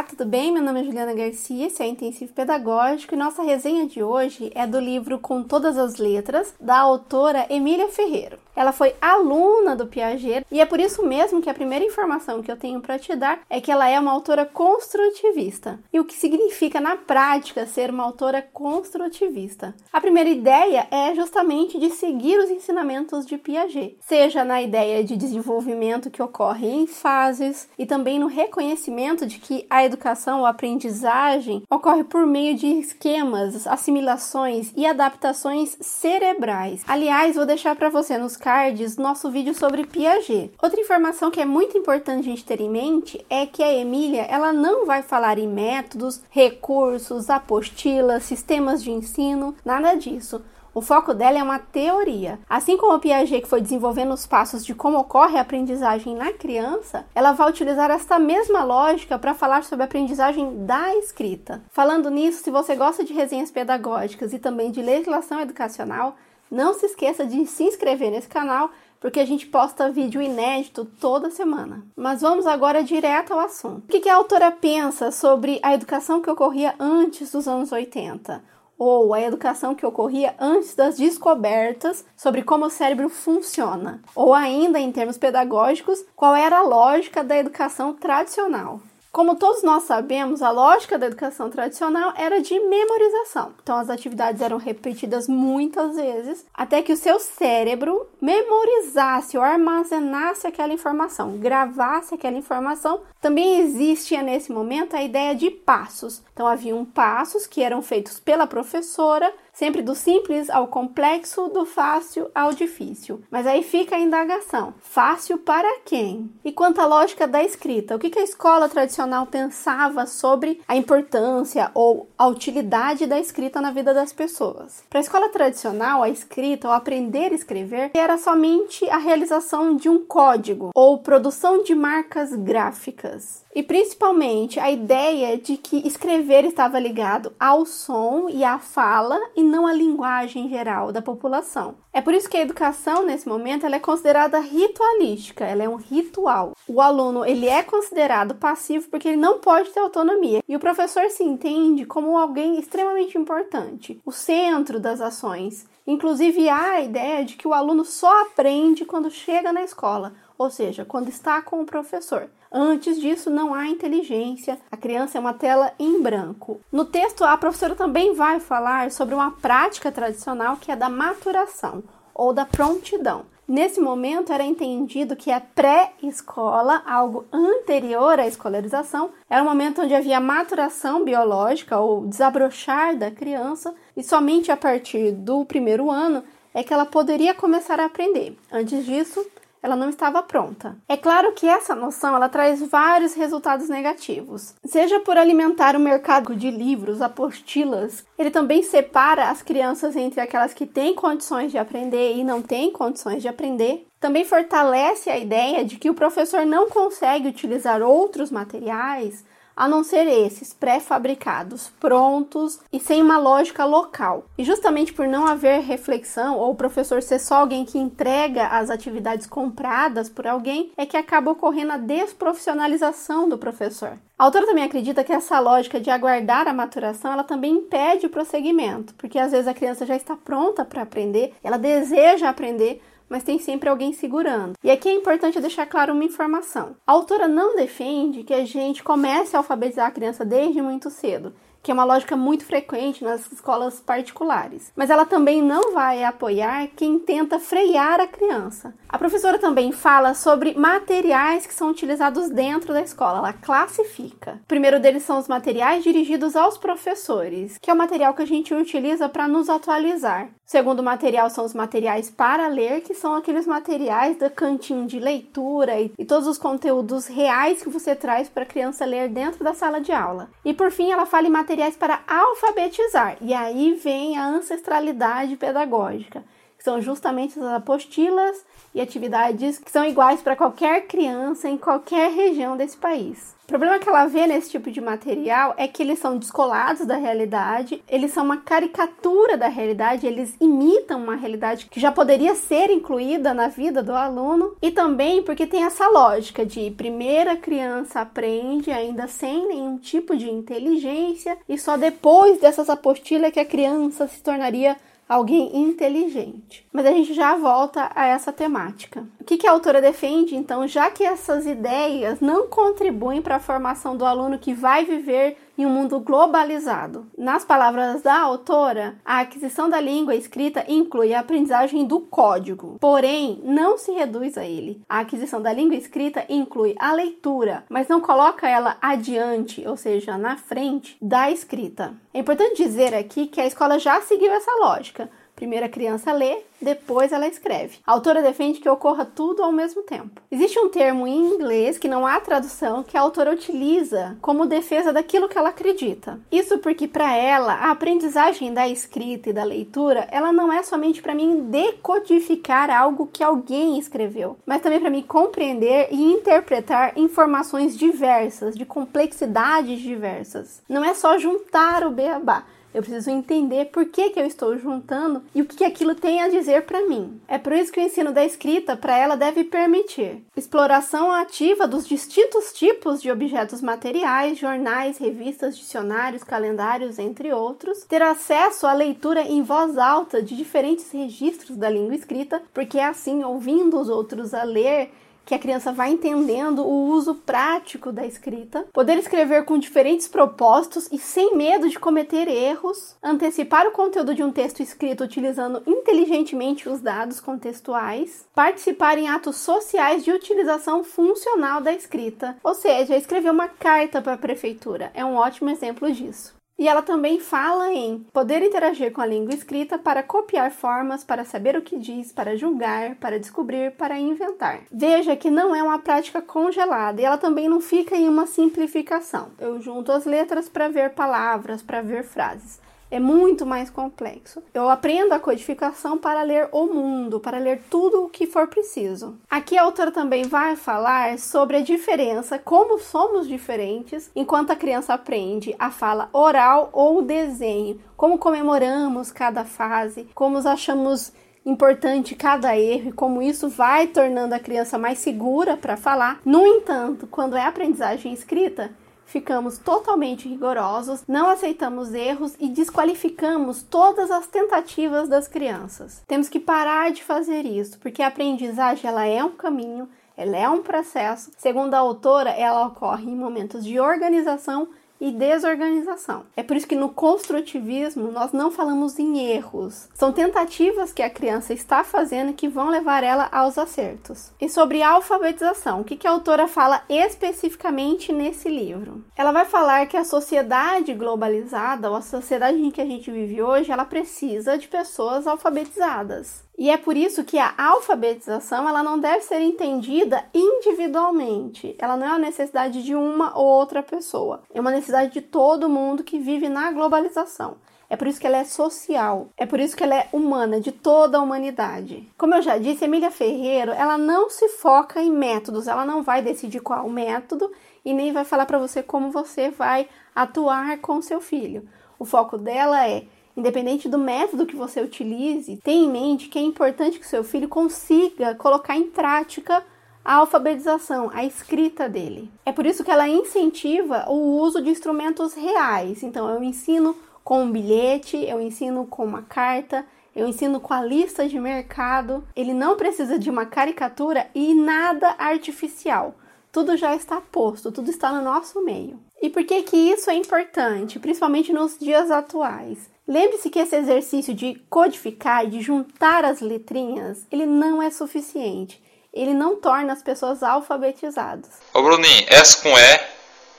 Olá, tudo bem? Meu nome é Juliana Garcia, esse é Intensivo Pedagógico e nossa resenha de hoje é do livro Com Todas as Letras, da autora Emília Ferreiro. Ela foi aluna do Piaget e é por isso mesmo que a primeira informação que eu tenho para te dar é que ela é uma autora construtivista. E o que significa na prática ser uma autora construtivista? A primeira ideia é justamente de seguir os ensinamentos de Piaget, seja na ideia de desenvolvimento que ocorre em fases e também no reconhecimento de que a educação ou aprendizagem ocorre por meio de esquemas, assimilações e adaptações cerebrais. Aliás, vou deixar para você nos cards nosso vídeo sobre Piaget. Outra informação que é muito importante a gente ter em mente é que a Emília ela não vai falar em métodos, recursos, apostilas, sistemas de ensino, nada disso. O foco dela é uma teoria. Assim como o Piaget que foi desenvolvendo os passos de como ocorre a aprendizagem na criança, ela vai utilizar esta mesma lógica para falar sobre a aprendizagem da escrita. Falando nisso, se você gosta de resenhas pedagógicas e também de legislação educacional, não se esqueça de se inscrever nesse canal, porque a gente posta vídeo inédito toda semana. Mas vamos agora direto ao assunto. O que a autora pensa sobre a educação que ocorria antes dos anos 80? Ou a educação que ocorria antes das descobertas sobre como o cérebro funciona, ou ainda em termos pedagógicos, qual era a lógica da educação tradicional. Como todos nós sabemos, a lógica da educação tradicional era de memorização. Então, as atividades eram repetidas muitas vezes até que o seu cérebro memorizasse ou armazenasse aquela informação, gravasse aquela informação. Também existia nesse momento a ideia de passos. Então, haviam passos que eram feitos pela professora sempre do simples ao complexo, do fácil ao difícil. Mas aí fica a indagação: fácil para quem? E quanto à lógica da escrita, o que a escola tradicional pensava sobre a importância ou a utilidade da escrita na vida das pessoas? Para a escola tradicional, a escrita ou aprender a escrever era somente a realização de um código ou produção de marcas gráficas. E principalmente a ideia de que escrever estava ligado ao som e à fala e não à linguagem geral da população. É por isso que a educação nesse momento ela é considerada ritualística, ela é um ritual. O aluno ele é considerado passivo porque ele não pode ter autonomia e o professor se entende como alguém extremamente importante, o centro das ações. Inclusive há a ideia de que o aluno só aprende quando chega na escola, ou seja, quando está com o professor. Antes disso, não há inteligência, a criança é uma tela em branco. No texto, a professora também vai falar sobre uma prática tradicional que é da maturação ou da prontidão. Nesse momento era entendido que a pré-escola, algo anterior à escolarização, era um momento onde havia maturação biológica ou desabrochar da criança e somente a partir do primeiro ano é que ela poderia começar a aprender. Antes disso, ela não estava pronta. É claro que essa noção ela traz vários resultados negativos. Seja por alimentar o mercado de livros, apostilas, ele também separa as crianças entre aquelas que têm condições de aprender e não têm condições de aprender. Também fortalece a ideia de que o professor não consegue utilizar outros materiais a não ser esses pré-fabricados, prontos e sem uma lógica local. E justamente por não haver reflexão ou o professor ser só alguém que entrega as atividades compradas por alguém, é que acaba ocorrendo a desprofissionalização do professor. A autora também acredita que essa lógica de aguardar a maturação, ela também impede o prosseguimento, porque às vezes a criança já está pronta para aprender, ela deseja aprender, mas tem sempre alguém segurando. E aqui é importante deixar claro uma informação. A autora não defende que a gente comece a alfabetizar a criança desde muito cedo que é uma lógica muito frequente nas escolas particulares. Mas ela também não vai apoiar quem tenta frear a criança. A professora também fala sobre materiais que são utilizados dentro da escola, ela classifica. O primeiro deles são os materiais dirigidos aos professores, que é o material que a gente utiliza para nos atualizar. O segundo material são os materiais para ler, que são aqueles materiais da cantinho de leitura e, e todos os conteúdos reais que você traz para a criança ler dentro da sala de aula. E por fim, ela fala em materiais para alfabetizar. E aí vem a ancestralidade pedagógica que são justamente as apostilas e atividades que são iguais para qualquer criança em qualquer região desse país. O problema que ela vê nesse tipo de material é que eles são descolados da realidade, eles são uma caricatura da realidade, eles imitam uma realidade que já poderia ser incluída na vida do aluno, e também porque tem essa lógica de primeira criança aprende ainda sem nenhum tipo de inteligência, e só depois dessas apostilas que a criança se tornaria alguém inteligente. Mas a gente já volta a essa temática. O que, que a autora defende, então, já que essas ideias não contribuem para a formação do aluno que vai viver em um mundo globalizado. Nas palavras da autora, a aquisição da língua escrita inclui a aprendizagem do código, porém não se reduz a ele. A aquisição da língua escrita inclui a leitura, mas não coloca ela adiante, ou seja, na frente da escrita. É importante dizer aqui que a escola já seguiu essa lógica. Primeiro a criança lê, depois ela escreve. A autora defende que ocorra tudo ao mesmo tempo. Existe um termo em inglês que não há tradução que a autora utiliza como defesa daquilo que ela acredita. Isso porque para ela a aprendizagem da escrita e da leitura, ela não é somente para mim decodificar algo que alguém escreveu, mas também para mim compreender e interpretar informações diversas, de complexidades diversas. Não é só juntar o beabá eu preciso entender por que, que eu estou juntando e o que, que aquilo tem a dizer para mim. É por isso que o ensino da escrita para ela deve permitir exploração ativa dos distintos tipos de objetos materiais, jornais, revistas, dicionários, calendários, entre outros, ter acesso à leitura em voz alta de diferentes registros da língua escrita, porque é assim, ouvindo os outros a ler, que a criança vai entendendo o uso prático da escrita, poder escrever com diferentes propósitos e sem medo de cometer erros, antecipar o conteúdo de um texto escrito utilizando inteligentemente os dados contextuais, participar em atos sociais de utilização funcional da escrita, ou seja, escrever uma carta para a prefeitura é um ótimo exemplo disso. E ela também fala em poder interagir com a língua escrita para copiar formas, para saber o que diz, para julgar, para descobrir, para inventar. Veja que não é uma prática congelada e ela também não fica em uma simplificação. Eu junto as letras para ver palavras, para ver frases é muito mais complexo. Eu aprendo a codificação para ler o mundo, para ler tudo o que for preciso. Aqui a autora também vai falar sobre a diferença, como somos diferentes enquanto a criança aprende a fala oral ou desenho, como comemoramos cada fase, como achamos importante cada erro e como isso vai tornando a criança mais segura para falar. No entanto, quando é aprendizagem escrita, ficamos totalmente rigorosos, não aceitamos erros e desqualificamos todas as tentativas das crianças. Temos que parar de fazer isso, porque a aprendizagem ela é um caminho, ela é um processo. Segundo a autora, ela ocorre em momentos de organização e desorganização. É por isso que no construtivismo nós não falamos em erros. São tentativas que a criança está fazendo que vão levar ela aos acertos. E sobre alfabetização, o que, a autora fala especificamente nesse livro? Ela vai falar que a sociedade globalizada, ou a sociedade em que a gente vive hoje, ela precisa de pessoas alfabetizadas. E é por isso que a alfabetização ela não deve ser entendida individualmente. Ela não é uma necessidade de uma ou outra pessoa. É uma necessidade de todo mundo que vive na globalização. É por isso que ela é social. É por isso que ela é humana, de toda a humanidade. Como eu já disse, Emília Ferreiro, ela não se foca em métodos. Ela não vai decidir qual método e nem vai falar para você como você vai atuar com seu filho. O foco dela é Independente do método que você utilize, tenha em mente que é importante que seu filho consiga colocar em prática a alfabetização, a escrita dele. É por isso que ela incentiva o uso de instrumentos reais. Então, eu ensino com um bilhete, eu ensino com uma carta, eu ensino com a lista de mercado. Ele não precisa de uma caricatura e nada artificial. Tudo já está posto, tudo está no nosso meio. E por que que isso é importante, principalmente nos dias atuais? Lembre-se que esse exercício de codificar e de juntar as letrinhas, ele não é suficiente. Ele não torna as pessoas alfabetizadas. Ô Bruninho, S com E.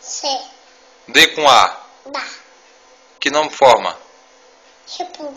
C. D com A. Da. Que nome forma? Tipo.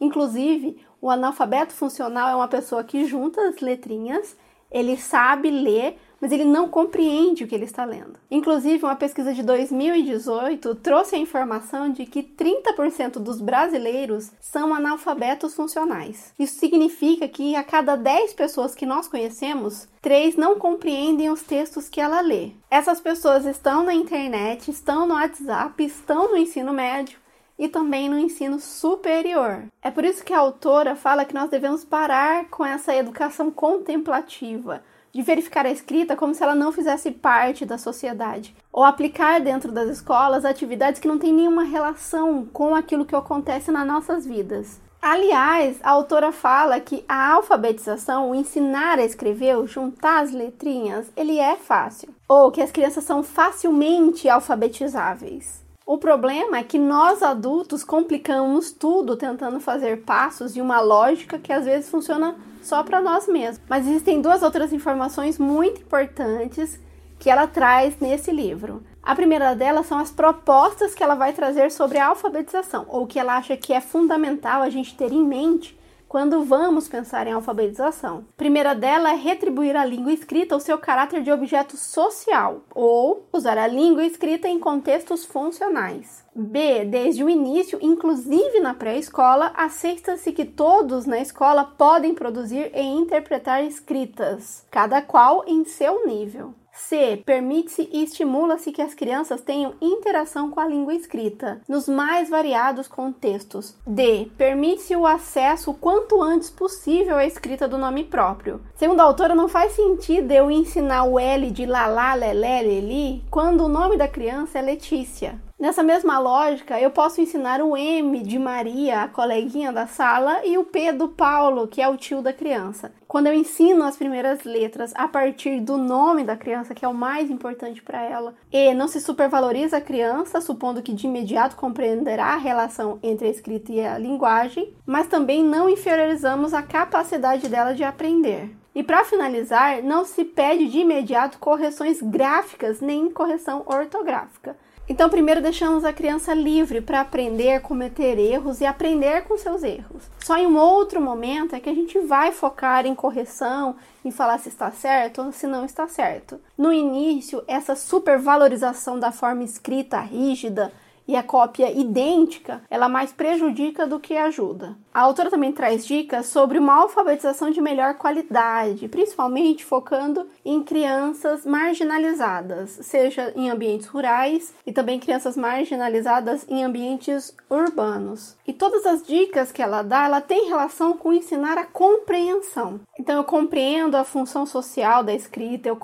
Inclusive, o analfabeto funcional é uma pessoa que junta as letrinhas, ele sabe ler, mas ele não compreende o que ele está lendo. Inclusive, uma pesquisa de 2018 trouxe a informação de que 30% dos brasileiros são analfabetos funcionais. Isso significa que a cada 10 pessoas que nós conhecemos, 3 não compreendem os textos que ela lê. Essas pessoas estão na internet, estão no WhatsApp, estão no ensino médio e também no ensino superior. É por isso que a autora fala que nós devemos parar com essa educação contemplativa, de verificar a escrita como se ela não fizesse parte da sociedade, ou aplicar dentro das escolas atividades que não têm nenhuma relação com aquilo que acontece nas nossas vidas. Aliás, a autora fala que a alfabetização, o ensinar a escrever, o juntar as letrinhas, ele é fácil, ou que as crianças são facilmente alfabetizáveis. O problema é que nós adultos complicamos tudo tentando fazer passos e uma lógica que às vezes funciona só para nós mesmos. Mas existem duas outras informações muito importantes que ela traz nesse livro. A primeira delas são as propostas que ela vai trazer sobre a alfabetização, ou que ela acha que é fundamental a gente ter em mente quando vamos pensar em alfabetização. A primeira dela é retribuir à língua escrita o seu caráter de objeto social, ou usar a língua escrita em contextos funcionais. B. Desde o início, inclusive na pré-escola, aceita-se que todos na escola podem produzir e interpretar escritas, cada qual em seu nível. C. Permite-se e estimula-se que as crianças tenham interação com a língua escrita, nos mais variados contextos. D. Permite-se o acesso o quanto antes possível à escrita do nome próprio. Segundo a autora, não faz sentido eu ensinar o L de Lalá, Lelé, Leli quando o nome da criança é Letícia. Nessa mesma lógica, eu posso ensinar o M de Maria, a coleguinha da sala, e o P do Paulo, que é o tio da criança. Quando eu ensino as primeiras letras a partir do nome da criança, que é o mais importante para ela, e não se supervaloriza a criança, supondo que de imediato compreenderá a relação entre a escrita e a linguagem, mas também não inferiorizamos a capacidade dela de aprender. E para finalizar, não se pede de imediato correções gráficas nem correção ortográfica. Então, primeiro deixamos a criança livre para aprender, cometer erros e aprender com seus erros. Só em um outro momento é que a gente vai focar em correção, em falar se está certo ou se não está certo. No início, essa supervalorização da forma escrita rígida, e a cópia idêntica, ela mais prejudica do que ajuda. A autora também traz dicas sobre uma alfabetização de melhor qualidade, principalmente focando em crianças marginalizadas, seja em ambientes rurais e também crianças marginalizadas em ambientes urbanos. E todas as dicas que ela dá, ela tem relação com ensinar a compreensão. Então eu compreendo a função social da escrita, eu,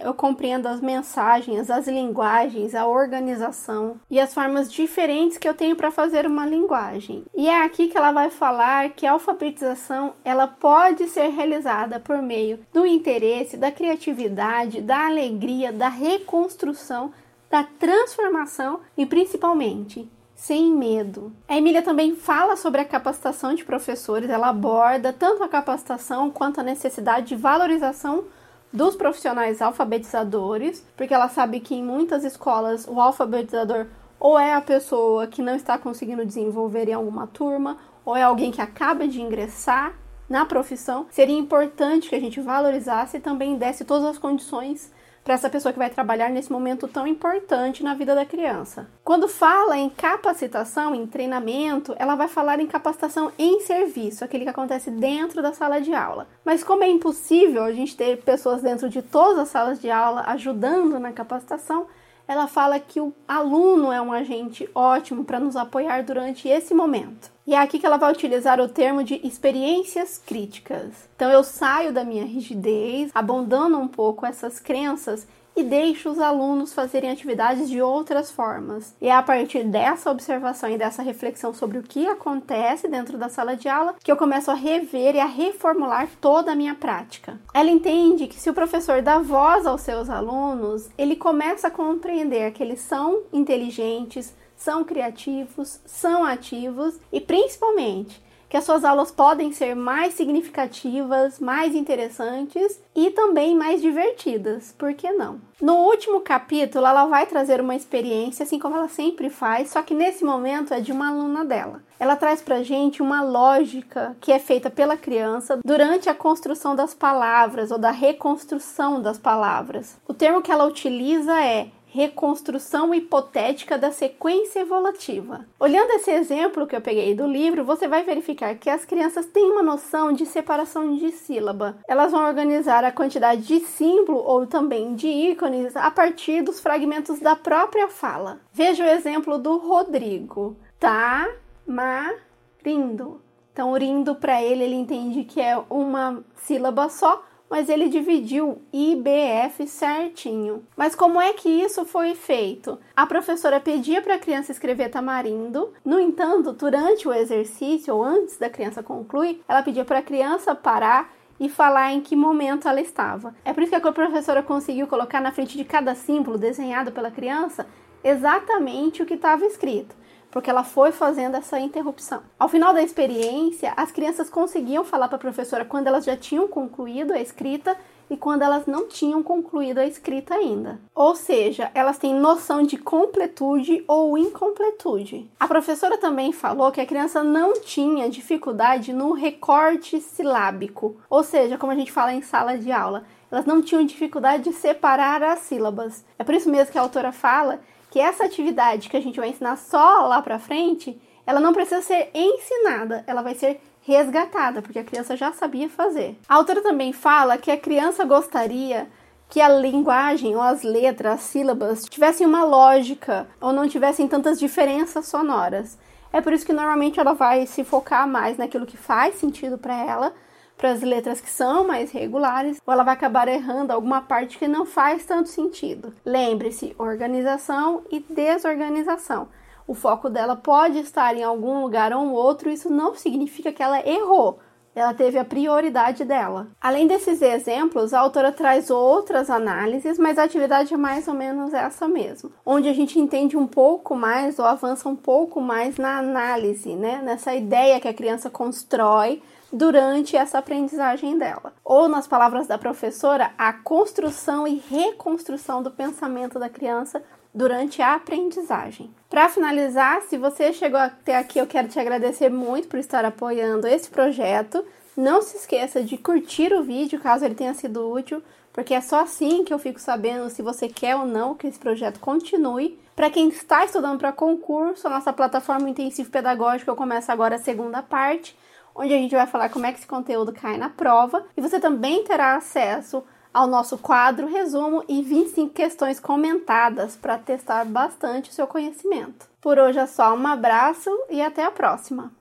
eu compreendo as mensagens, as linguagens, a organização e as formas formas diferentes que eu tenho para fazer uma linguagem. E é aqui que ela vai falar que a alfabetização ela pode ser realizada por meio do interesse, da criatividade, da alegria, da reconstrução, da transformação e principalmente sem medo. A Emília também fala sobre a capacitação de professores, ela aborda tanto a capacitação quanto a necessidade de valorização dos profissionais alfabetizadores, porque ela sabe que em muitas escolas o alfabetizador ou é a pessoa que não está conseguindo desenvolver em alguma turma, ou é alguém que acaba de ingressar na profissão, seria importante que a gente valorizasse e também desse todas as condições para essa pessoa que vai trabalhar nesse momento tão importante na vida da criança. Quando fala em capacitação, em treinamento, ela vai falar em capacitação em serviço, aquele que acontece dentro da sala de aula. Mas como é impossível a gente ter pessoas dentro de todas as salas de aula ajudando na capacitação, ela fala que o aluno é um agente ótimo para nos apoiar durante esse momento. E é aqui que ela vai utilizar o termo de experiências críticas. Então eu saio da minha rigidez, abandono um pouco essas crenças e deixo os alunos fazerem atividades de outras formas. E é a partir dessa observação e dessa reflexão sobre o que acontece dentro da sala de aula que eu começo a rever e a reformular toda a minha prática. Ela entende que se o professor dá voz aos seus alunos, ele começa a compreender que eles são inteligentes, são criativos, são ativos e principalmente que as suas aulas podem ser mais significativas, mais interessantes e também mais divertidas, por que não? No último capítulo, ela vai trazer uma experiência, assim como ela sempre faz, só que nesse momento é de uma aluna dela. Ela traz pra gente uma lógica que é feita pela criança durante a construção das palavras ou da reconstrução das palavras. O termo que ela utiliza é reconstrução hipotética da sequência evolutiva. Olhando esse exemplo que eu peguei do livro, você vai verificar que as crianças têm uma noção de separação de sílaba. Elas vão organizar a quantidade de símbolo ou também de ícones a partir dos fragmentos da própria fala. Veja o exemplo do Rodrigo. Tá, ma, rindo. Então, rindo para ele, ele entende que é uma sílaba só, mas ele dividiu IBF certinho. Mas como é que isso foi feito? A professora pedia para a criança escrever tamarindo, no entanto, durante o exercício ou antes da criança concluir, ela pedia para a criança parar e falar em que momento ela estava. É por isso que a professora conseguiu colocar na frente de cada símbolo desenhado pela criança exatamente o que estava escrito porque ela foi fazendo essa interrupção. Ao final da experiência, as crianças conseguiam falar para a professora quando elas já tinham concluído a escrita e quando elas não tinham concluído a escrita ainda. Ou seja, elas têm noção de completude ou incompletude. A professora também falou que a criança não tinha dificuldade no recorte silábico, ou seja, como a gente fala em sala de aula, elas não tinham dificuldade de separar as sílabas. É por isso mesmo que a autora fala que essa atividade que a gente vai ensinar só lá para frente, ela não precisa ser ensinada, ela vai ser resgatada, porque a criança já sabia fazer. A autora também fala que a criança gostaria que a linguagem ou as letras, as sílabas tivessem uma lógica ou não tivessem tantas diferenças sonoras. É por isso que normalmente ela vai se focar mais naquilo que faz sentido para ela para as letras que são mais regulares, ou ela vai acabar errando alguma parte que não faz tanto sentido. Lembre-se, organização e desorganização. O foco dela pode estar em algum lugar ou outro, isso não significa que ela errou. Ela teve a prioridade dela. Além desses exemplos, a autora traz outras análises, mas a atividade é mais ou menos essa mesmo, onde a gente entende um pouco mais ou avança um pouco mais na análise, né? Nessa ideia que a criança constrói durante essa aprendizagem dela. Ou, nas palavras da professora, a construção e reconstrução do pensamento da criança durante a aprendizagem. Para finalizar, se você chegou até aqui, eu quero te agradecer muito por estar apoiando esse projeto. Não se esqueça de curtir o vídeo caso ele tenha sido útil, porque é só assim que eu fico sabendo se você quer ou não que esse projeto continue. Para quem está estudando para concurso, a nossa plataforma intensivo pedagógico começa agora a segunda parte onde a gente vai falar como é que esse conteúdo cai na prova e você também terá acesso ao nosso quadro resumo e 25 questões comentadas para testar bastante o seu conhecimento. Por hoje é só um abraço e até a próxima!